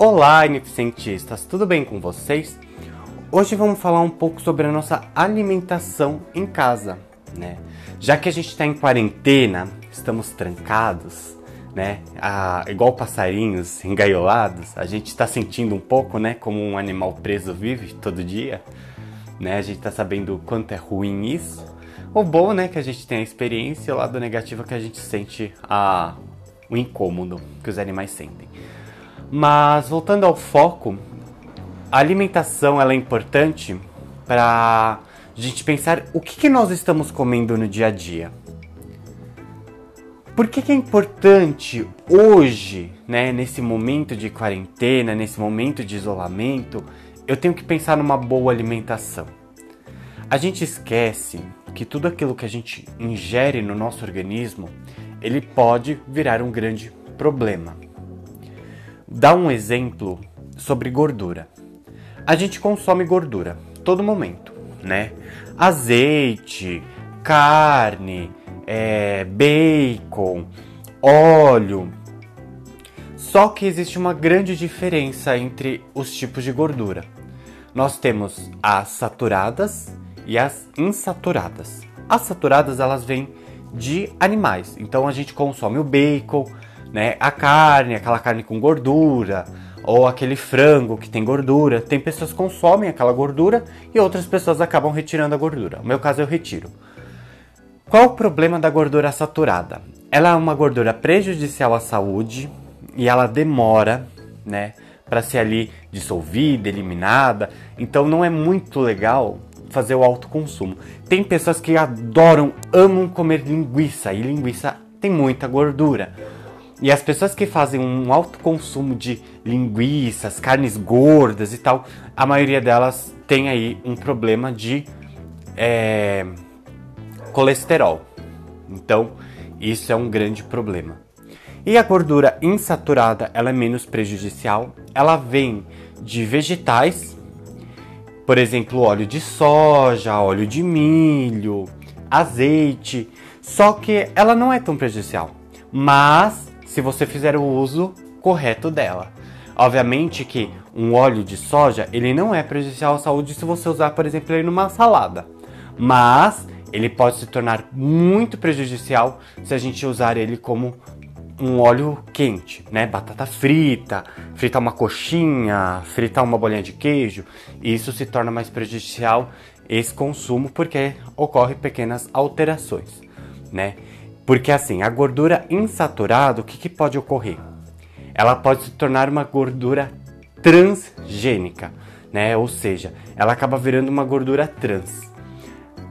Olá, ineficientistas, tudo bem com vocês? Hoje vamos falar um pouco sobre a nossa alimentação em casa, né? Já que a gente está em quarentena, estamos trancados, né? Ah, igual passarinhos engaiolados, a gente está sentindo um pouco, né? Como um animal preso vive todo dia, né? A gente está sabendo o quanto é ruim isso. O bom, né, que a gente tem a experiência, e o lado negativo é que a gente sente a, o incômodo que os animais sentem. Mas voltando ao foco, a alimentação ela é importante para a gente pensar o que, que, nós estamos comendo no dia a dia. Por que, que é importante hoje, né, nesse momento de quarentena, nesse momento de isolamento, eu tenho que pensar numa boa alimentação? A gente esquece que tudo aquilo que a gente ingere no nosso organismo, ele pode virar um grande problema. Dá um exemplo sobre gordura. A gente consome gordura todo momento, né? Azeite, carne, é, bacon, óleo. Só que existe uma grande diferença entre os tipos de gordura. Nós temos as saturadas e as insaturadas. As saturadas elas vêm de animais, então a gente consome o bacon, né, a carne, aquela carne com gordura, ou aquele frango que tem gordura. Tem pessoas que consomem aquela gordura e outras pessoas acabam retirando a gordura. No meu caso eu retiro. Qual o problema da gordura saturada? Ela é uma gordura prejudicial à saúde e ela demora, né, para ser ali dissolvida, eliminada. Então não é muito legal fazer o alto consumo. Tem pessoas que adoram, amam comer linguiça e linguiça tem muita gordura. E as pessoas que fazem um alto consumo de linguiças, carnes gordas e tal, a maioria delas tem aí um problema de é, colesterol. Então, isso é um grande problema. E a gordura insaturada, ela é menos prejudicial. Ela vem de vegetais por exemplo, óleo de soja, óleo de milho, azeite. Só que ela não é tão prejudicial, mas se você fizer o uso correto dela. Obviamente que um óleo de soja, ele não é prejudicial à saúde se você usar, por exemplo, ele numa salada. Mas ele pode se tornar muito prejudicial se a gente usar ele como um óleo quente, né? Batata frita, fritar uma coxinha, fritar uma bolinha de queijo. Isso se torna mais prejudicial esse consumo porque ocorre pequenas alterações, né? Porque assim, a gordura insaturada, o que, que pode ocorrer? Ela pode se tornar uma gordura transgênica, né? Ou seja, ela acaba virando uma gordura trans.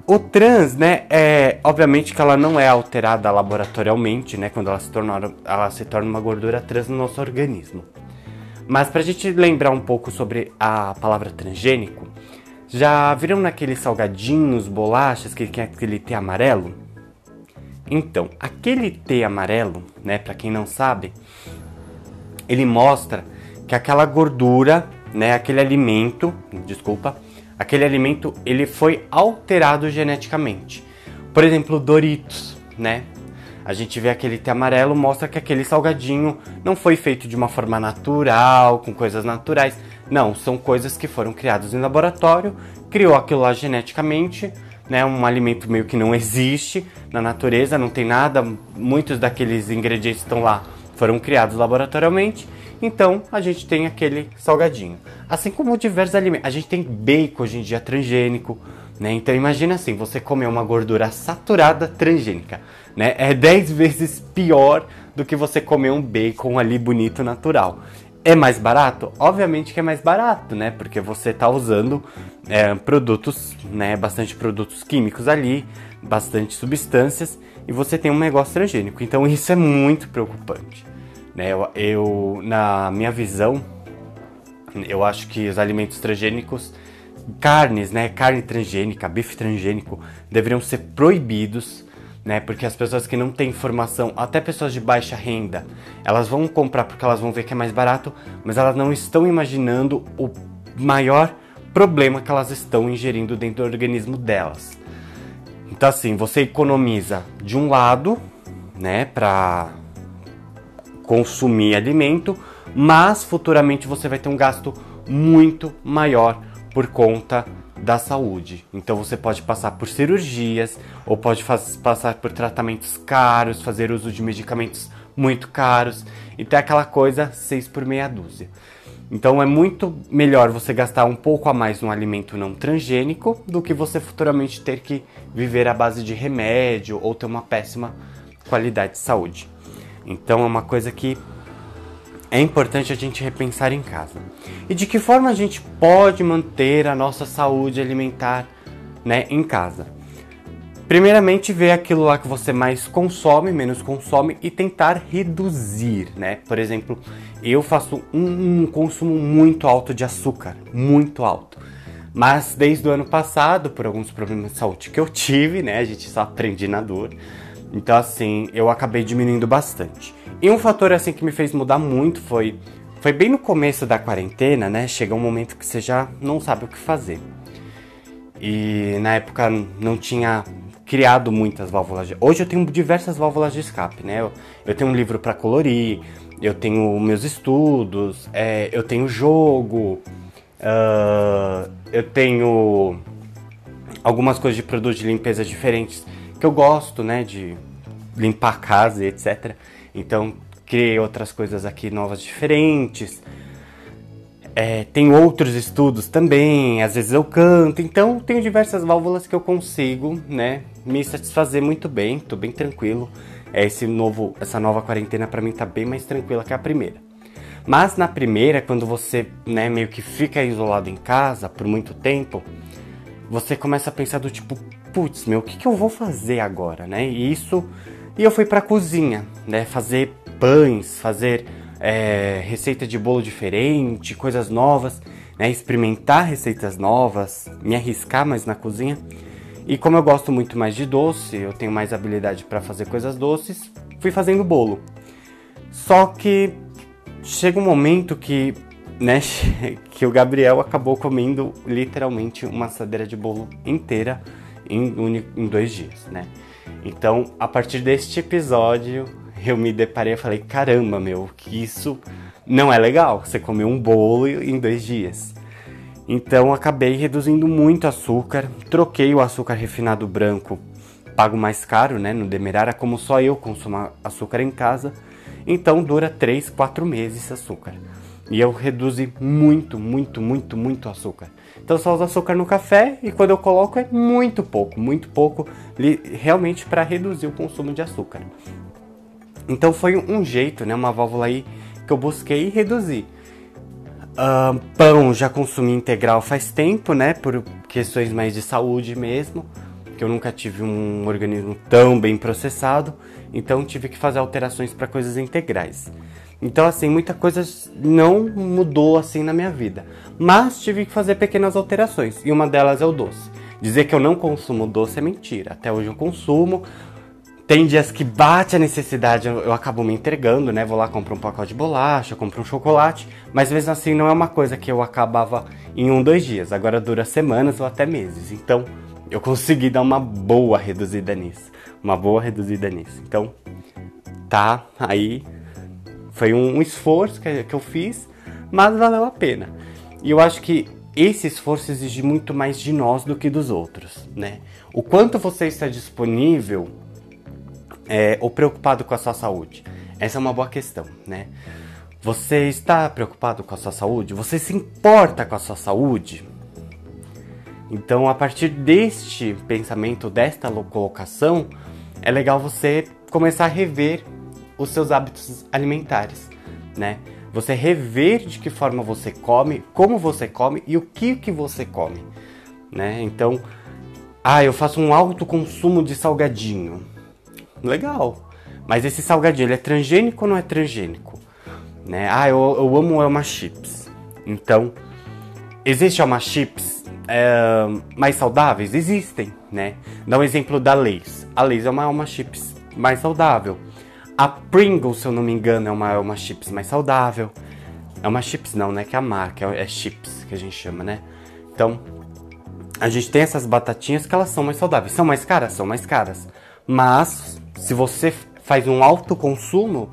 O trans, né, é obviamente que ela não é alterada laboratorialmente, né, quando ela se torna, ela se torna uma gordura trans no nosso organismo. Mas para a gente lembrar um pouco sobre a palavra transgênico, já viram naqueles salgadinhos, bolachas que tem aquele T amarelo? Então, aquele T amarelo, né, para quem não sabe, ele mostra que aquela gordura, né, aquele alimento, desculpa, aquele alimento ele foi alterado geneticamente. Por exemplo, Doritos, né? A gente vê aquele T amarelo, mostra que aquele salgadinho não foi feito de uma forma natural, com coisas naturais. Não, são coisas que foram criadas em laboratório, criou aquilo lá geneticamente, né? Um alimento meio que não existe na natureza, não tem nada, muitos daqueles ingredientes estão lá foram criados laboratorialmente então a gente tem aquele salgadinho. Assim como diversos alimentos. A gente tem bacon hoje em dia transgênico, né? Então imagina assim, você comer uma gordura saturada transgênica, né? É 10 vezes pior do que você comer um bacon ali bonito natural. É mais barato? Obviamente que é mais barato, né? Porque você está usando é, produtos, né? Bastante produtos químicos ali, bastante substâncias e você tem um negócio transgênico. Então isso é muito preocupante. Né? Eu, eu, na minha visão, eu acho que os alimentos transgênicos, carnes, né, carne transgênica, bife transgênico, deveriam ser proibidos, né, porque as pessoas que não têm informação, até pessoas de baixa renda, elas vão comprar porque elas vão ver que é mais barato, mas elas não estão imaginando o maior problema que elas estão ingerindo dentro do organismo delas. Então assim, você economiza de um lado, né, para consumir alimento, mas futuramente você vai ter um gasto muito maior por conta da saúde. Então você pode passar por cirurgias ou pode passar por tratamentos caros, fazer uso de medicamentos muito caros e ter aquela coisa seis por meia dúzia. Então é muito melhor você gastar um pouco a mais num alimento não transgênico do que você futuramente ter que viver à base de remédio ou ter uma péssima qualidade de saúde. Então é uma coisa que é importante a gente repensar em casa. E de que forma a gente pode manter a nossa saúde alimentar né, em casa? Primeiramente, ver aquilo lá que você mais consome, menos consome e tentar reduzir, né? Por exemplo, eu faço um, um consumo muito alto de açúcar, muito alto. Mas desde o ano passado, por alguns problemas de saúde que eu tive, né? A gente só aprende na dor. Então, assim, eu acabei diminuindo bastante. E um fator, assim, que me fez mudar muito foi... Foi bem no começo da quarentena, né? Chega um momento que você já não sabe o que fazer. E na época não tinha criado muitas válvulas de... Hoje eu tenho diversas válvulas de escape, né? Eu, eu tenho um livro para colorir, eu tenho meus estudos, é, eu tenho jogo, uh, eu tenho algumas coisas de produtos de limpeza diferentes que eu gosto, né, de limpar a casa e etc. Então criei outras coisas aqui novas diferentes. É, tem outros estudos também, às vezes eu canto, então tenho diversas válvulas que eu consigo, né, me satisfazer muito bem, tô bem tranquilo. É, esse novo, essa nova quarentena para mim tá bem mais tranquila que a primeira. Mas na primeira, quando você, né, meio que fica isolado em casa por muito tempo, você começa a pensar do tipo, putz, meu, o que, que eu vou fazer agora, né? E isso, e eu fui pra cozinha, né, fazer pães, fazer é, receita de bolo diferente, coisas novas, né, experimentar receitas novas, me arriscar mais na cozinha. E como eu gosto muito mais de doce, eu tenho mais habilidade para fazer coisas doces, fui fazendo bolo. Só que chega um momento que, né, que o Gabriel acabou comendo literalmente uma assadeira de bolo inteira em, em dois dias, né? Então, a partir deste episódio, eu me deparei e falei, caramba, meu, que isso não é legal, você comer um bolo em dois dias. Então acabei reduzindo muito açúcar, troquei o açúcar refinado branco, pago mais caro, né, no Demerara, como só eu consumo açúcar em casa, então dura 3, 4 meses açúcar. E eu reduzi muito, muito, muito, muito açúcar. Então só uso açúcar no café e quando eu coloco é muito pouco, muito pouco, realmente para reduzir o consumo de açúcar. Então foi um jeito, né, uma válvula aí que eu busquei reduzir. Uh, pão já consumi integral faz tempo, né? Por questões mais de saúde mesmo. Que eu nunca tive um organismo tão bem processado. Então tive que fazer alterações para coisas integrais. Então, assim, muita coisa não mudou assim na minha vida. Mas tive que fazer pequenas alterações. E uma delas é o doce. Dizer que eu não consumo doce é mentira. Até hoje eu consumo. Tem dias que bate a necessidade, eu, acabo me entregando, né? Vou lá, compro um pacote de bolacha, compro um chocolate, mas mesmo assim não é uma coisa que eu acabava em um, dois dias. Agora dura semanas ou até meses. Então eu consegui dar uma boa reduzida nisso. Uma boa reduzida nisso. Então, tá aí. Foi um, esforço que, que eu fiz, mas valeu a pena. E eu acho que esse esforço exige muito mais de nós do que dos outros, né? O quanto você está disponível é, ou preocupado com a sua saúde? Essa é uma boa questão, né? Você está preocupado com a sua saúde? Você se importa com a sua saúde? Então, a partir deste pensamento, desta colocação, é legal você começar a rever os seus hábitos alimentares, né? Você rever de que forma você come, como você come e o que que você come, né? Então, ah, eu faço um alto consumo de salgadinho legal. Mas esse salgadinho, ele é transgênico ou não é transgênico? Né? Ah, eu, eu amo Elma Chips. Então, existe Elma Chips é, mais saudáveis? Existem, né? Dá um exemplo da Lay's. A Lay's é uma Elma Chips mais saudável. A Pringles, se eu não me engano, é uma Elma Chips mais saudável. É uma chips não, né? Que é a marca, é, é chips que a gente chama, né? Então, a gente tem essas batatinhas que elas são mais saudáveis. São mais caras? São mais caras. Mas se você faz um alto consumo,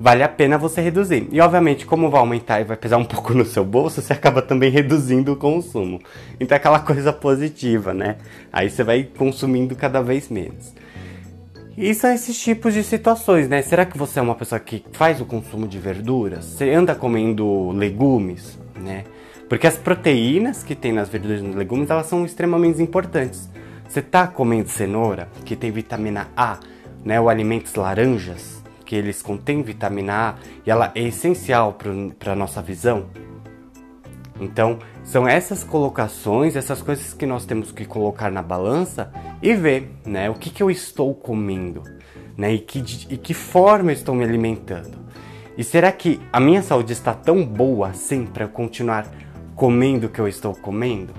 vale a pena você reduzir. E obviamente, como vai aumentar e vai pesar um pouco no seu bolso, você acaba também reduzindo o consumo. Então é aquela coisa positiva, né? Aí você vai consumindo cada vez menos. E são esses tipos de situações, né? Será que você é uma pessoa que faz o consumo de verduras? Você anda comendo legumes, né? Porque as proteínas que tem nas verduras e nos legumes, elas são extremamente importantes. Você tá comendo cenoura, que tem vitamina A, né? Ou alimentos laranjas, que eles contêm vitamina A e ela é essencial para nossa visão. Então, são essas colocações, essas coisas que nós temos que colocar na balança e ver, né, o que, que eu estou comendo, né, e que, e que forma eu estou me alimentando. E será que a minha saúde está tão boa assim para eu continuar comendo o que eu estou comendo?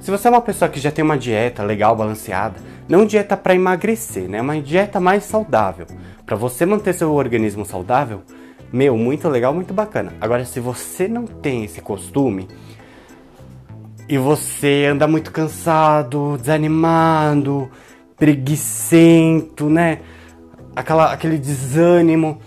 Se você é uma pessoa que já tem uma dieta legal, balanceada, não dieta para emagrecer, né, uma dieta mais saudável, para você manter seu organismo saudável, meu, muito legal, muito bacana. Agora, se você não tem esse costume e você anda muito cansado, desanimado, preguiçento, né? Aquela, aquele desânimo.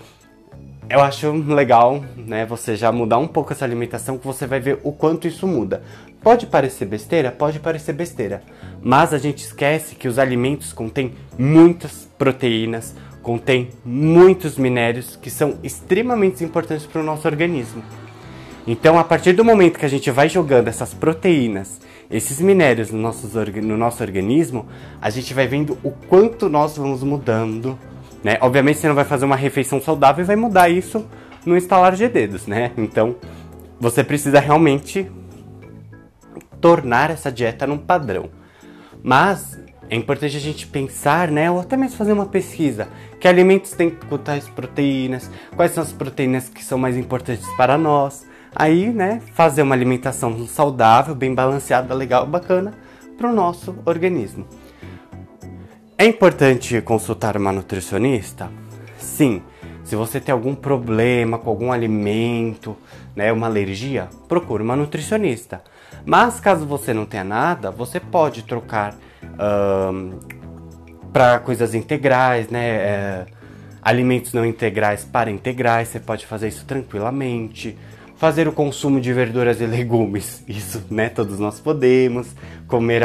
Eu acho legal, né? Você já mudar um pouco essa alimentação, que você vai ver o quanto isso muda. Pode parecer besteira? Pode parecer besteira. Mas a gente esquece que os alimentos contêm muitas proteínas, contém muitos minérios que são extremamente importantes para o nosso organismo. Então, a partir do momento que a gente vai jogando essas proteínas, esses minérios no nosso, no nosso organismo, a gente vai vendo o quanto nós vamos mudando. Né? Obviamente, você não vai fazer uma refeição saudável e vai mudar isso no instalar de dedos, né? Então, você precisa realmente tornar essa dieta num padrão. Mas é importante a gente pensar, né, ou até mesmo fazer uma pesquisa, que alimentos têm tais proteínas, quais são as proteínas que são mais importantes para nós. Aí, né, fazer uma alimentação saudável, bem balanceada, legal, bacana para o nosso organismo. É importante consultar uma nutricionista? Sim. Se você tem algum problema com algum alimento, né, uma alergia, procure uma nutricionista. Mas caso você não tenha nada, você pode trocar um, para coisas integrais, né? É, alimentos não integrais para integrais, você pode fazer isso tranquilamente. Fazer o consumo de verduras e legumes, isso, né? Todos nós podemos. Comer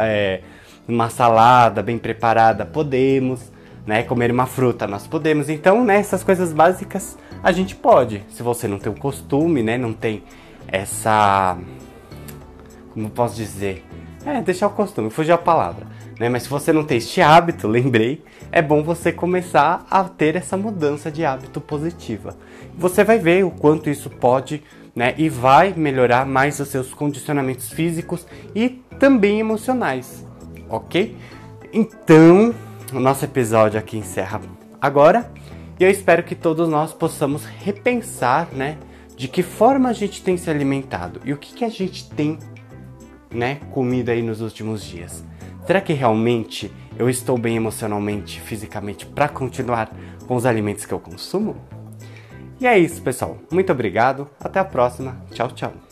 é, uma salada bem preparada, podemos. Né? Comer uma fruta, nós podemos. Então, né? Essas coisas básicas a gente pode. Se você não tem o costume, né? Não tem essa como posso dizer? É, deixar o costume, fugiu a palavra. Né? Mas se você não tem este hábito, lembrei, é bom você começar a ter essa mudança de hábito positiva. Você vai ver o quanto isso pode né, e vai melhorar mais os seus condicionamentos físicos e também emocionais, ok? Então, o nosso episódio aqui encerra agora e eu espero que todos nós possamos repensar, né, de que forma a gente tem se alimentado e o que, que a gente tem né, comida aí nos últimos dias. Será que realmente eu estou bem emocionalmente, fisicamente para continuar com os alimentos que eu consumo? E é isso, pessoal. Muito obrigado. Até a próxima. Tchau, tchau.